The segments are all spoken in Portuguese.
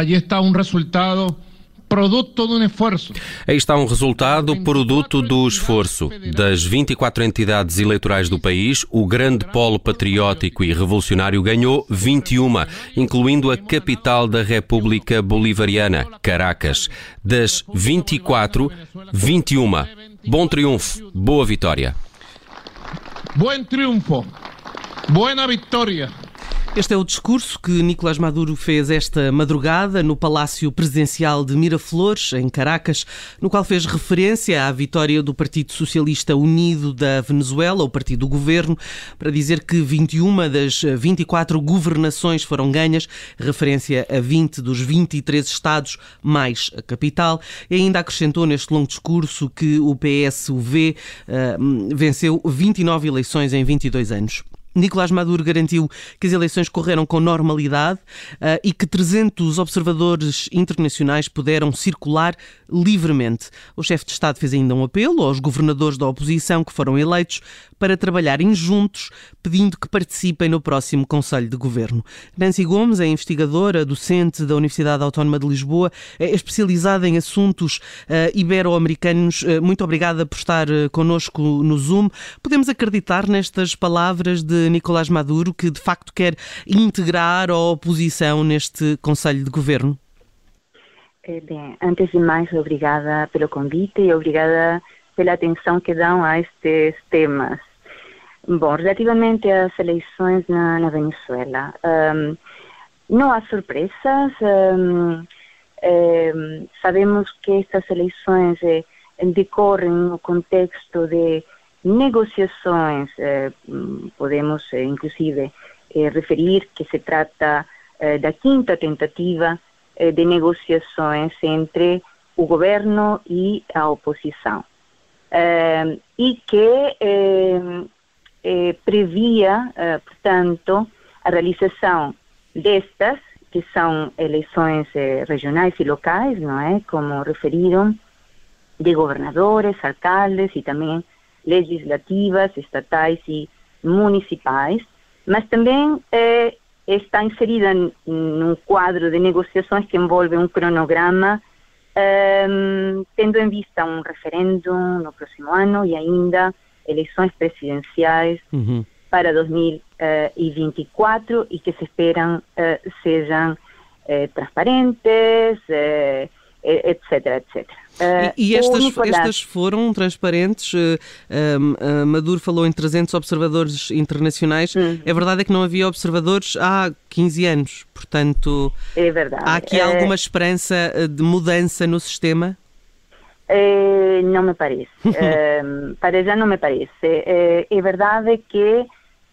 Allí está un resultado produto de um esforço. Aí está um resultado produto do esforço. Das 24 entidades eleitorais do país, o grande polo patriótico e revolucionário ganhou 21, incluindo a capital da República Bolivariana, Caracas. Das 24, 21. Bom triunfo, boa vitória. Bom triunfo, boa vitória. Este é o discurso que Nicolás Maduro fez esta madrugada no Palácio Presidencial de Miraflores, em Caracas, no qual fez referência à vitória do Partido Socialista Unido da Venezuela, o partido do governo, para dizer que 21 das 24 governações foram ganhas, referência a 20 dos 23 estados, mais a capital, e ainda acrescentou neste longo discurso que o PSUV uh, venceu 29 eleições em 22 anos. Nicolás Maduro garantiu que as eleições correram com normalidade uh, e que 300 observadores internacionais puderam circular livremente. O chefe de Estado fez ainda um apelo aos governadores da oposição que foram eleitos para trabalharem juntos, pedindo que participem no próximo Conselho de Governo. Nancy Gomes é investigadora, docente da Universidade Autónoma de Lisboa, é especializada em assuntos uh, ibero-americanos. Uh, muito obrigada por estar uh, connosco no Zoom. Podemos acreditar nestas palavras de Nicolás Maduro, que de facto quer integrar a oposição neste Conselho de Governo? Eh, bem, antes de mais, obrigada pelo convite e obrigada pela atenção que dão a estes temas. Bom, relativamente às eleições na, na Venezuela, um, não há surpresas. Um, um, sabemos que estas eleições eh, decorrem no contexto de negociações. Eh, podemos, eh, inclusive, eh, referir que se trata da quinta tentativa de negociações entre o governo e a oposição. e que previa, portanto, a realização destas, que são eleições regionais e locais, não é? Como referiram, de governadores, alcaldes e também legislativas, estatais e municipais, mas também eh, está inserida num quadro de negociações que envolve um cronograma, eh, tendo em vista um referendo no próximo ano e ainda eleições presidenciais uhum. para 2024 e que se esperam eh, sejam eh, transparentes, etc, etc. e, e estas, estas foram transparentes? Maduro falou em 300 observadores internacionais. É verdade é que não havia observadores há 15 anos, portanto... É verdade. Há aqui alguma esperança de mudança no sistema? Eh, não me parece. eh, para já não me parece. Eh, é verdade que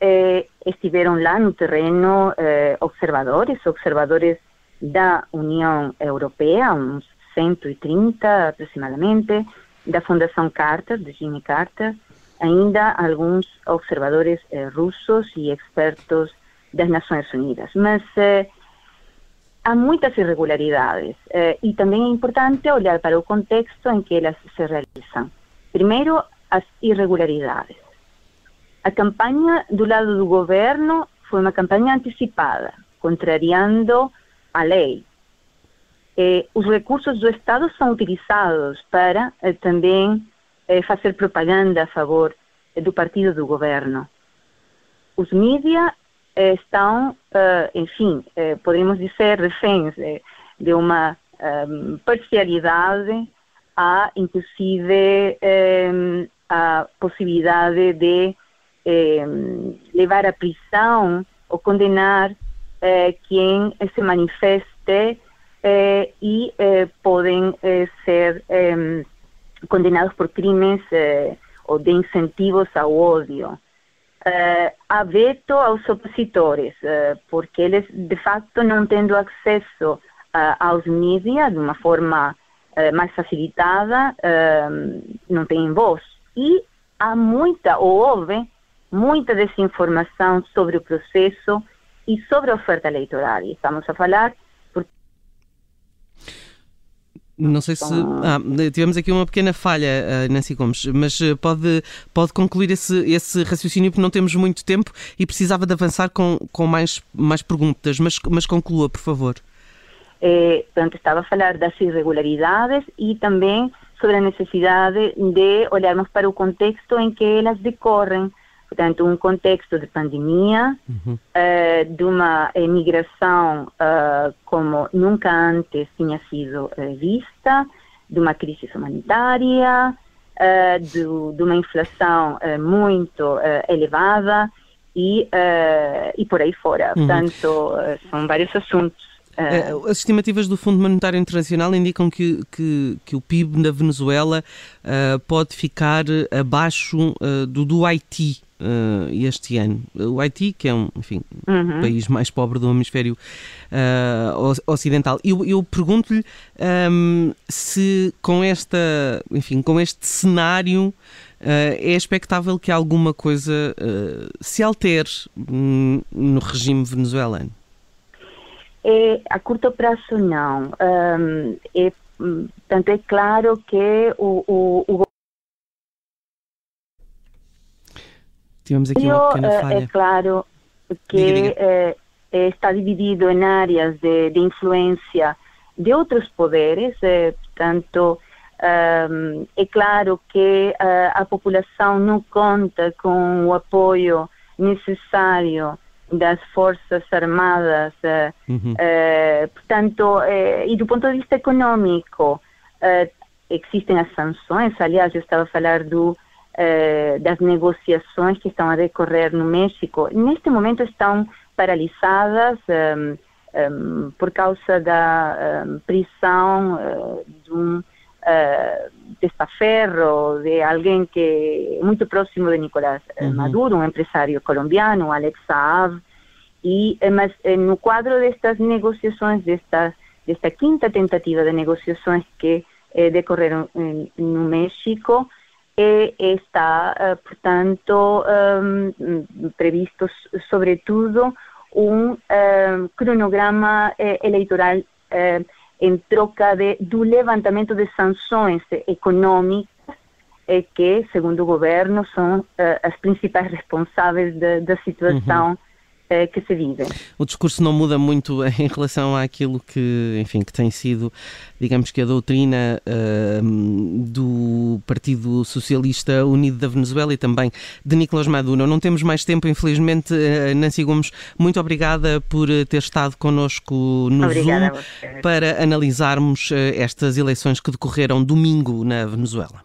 eh, estiveram lá no terreno eh, observadores, observadores da União Europeia, uns 130 aproximadamente, da Fundação Carter, de Jimmy Carter, ainda alguns observadores eh, russos e expertos das Nações Unidas. Mas há muitas irregularidades eh, e também é importante olhar para o contexto em que elas se realizam. Primeiro, as irregularidades. A campanha do lado do governo foi uma campanha antecipada, contrariando a lei. Eh, os recursos do Estado são utilizados para eh, também eh, fazer propaganda a favor eh, do partido do governo. Os mídias eh, estão, eh, enfim, podemos dizer, reféns de uma parcialidade, há inclusive a possibilidade de levar à prisão ou condenar quem se manifeste e podem ser condenados por crimes ou de incentivos ao ódio uh, há veto aos opositores, porque eles, de facto, não tendo acesso aos mídias de uma forma mais facilitada, não têm voz. E há muita, ou houve, muita desinformação sobre o processo e sobre a oferta eleitoral. Estamos a falar não sei se. Ah, tivemos aqui uma pequena falha, eh, Nancy Gomes, mas eh, pode, pode concluir esse, esse raciocínio porque não temos muito tempo e precisava de avançar com, com mais, mais perguntas, mas, mas conclua, por favor. eh, portanto, estava a falar das irregularidades e também sobre a necessidade de olharmos para o contexto em que elas decorrem. Portanto, um contexto de pandemia, uhum. uh, de uma migração uh, como nunca antes tinha sido uh, vista, de uma crise humanitária, de, de, uma inflação muito elevada e, e por aí fora. Uhum. Portanto, são vários assuntos. Uh, As estimativas do Fundo Monetário Internacional indicam que, que, que o PIB na Venezuela uh, pode ficar abaixo uh, do do Haiti este ano. O Haiti, que é um enfim, uhum. país mais pobre do hemisfério ocidental. Eu, eu pergunto-lhe um, se com, esta, enfim, com este cenário é expectável que alguma coisa se altere hum, no regime venezuelano. É, a curto prazo não. Um, é, tanto é claro que o, o, o Tivemos aqui uma pequena eh, falha. É claro que diga, diga. Eh, está dividido em áreas de, de influência de outros poderes, portanto, um, é claro que a população não conta com o apoio necessário das Forças Armadas, eh, uhum. eh, portanto, eh, e do ponto de vista econômico, existem as sanções, aliás, eu estava a falar do, das negociações que estão a decorrer no México, neste momento estão paralisadas um, um, por causa da um, prisão uh, de um uh, testaferro, de alguém que é muito próximo de Nicolás uhum. Maduro, um empresário colombiano, Alex Saab, e, mas no quadro destas negociações, desta, desta quinta tentativa de negociações que eh, decorreram no México, eh, está, portanto, um, previsto, sobretudo, um, um cronograma eh, eleitoral em troca de, do levantamento de sanções econômicas eh, que, segundo o governo, são eh, as principais responsáveis da, da situação uhum. Eh, que se vive. O discurso não muda muito em relação àquilo que, enfim, que tem sido, digamos que a doutrina uh, do Partido Socialista Unido da Venezuela e também de Nicolás Maduro. Não temos mais tempo, infelizmente. Uh, Nancy Gomes, muito obrigada por ter estado connosco no obrigada Zoom para analisarmos estas eleições que decorreram domingo na Venezuela.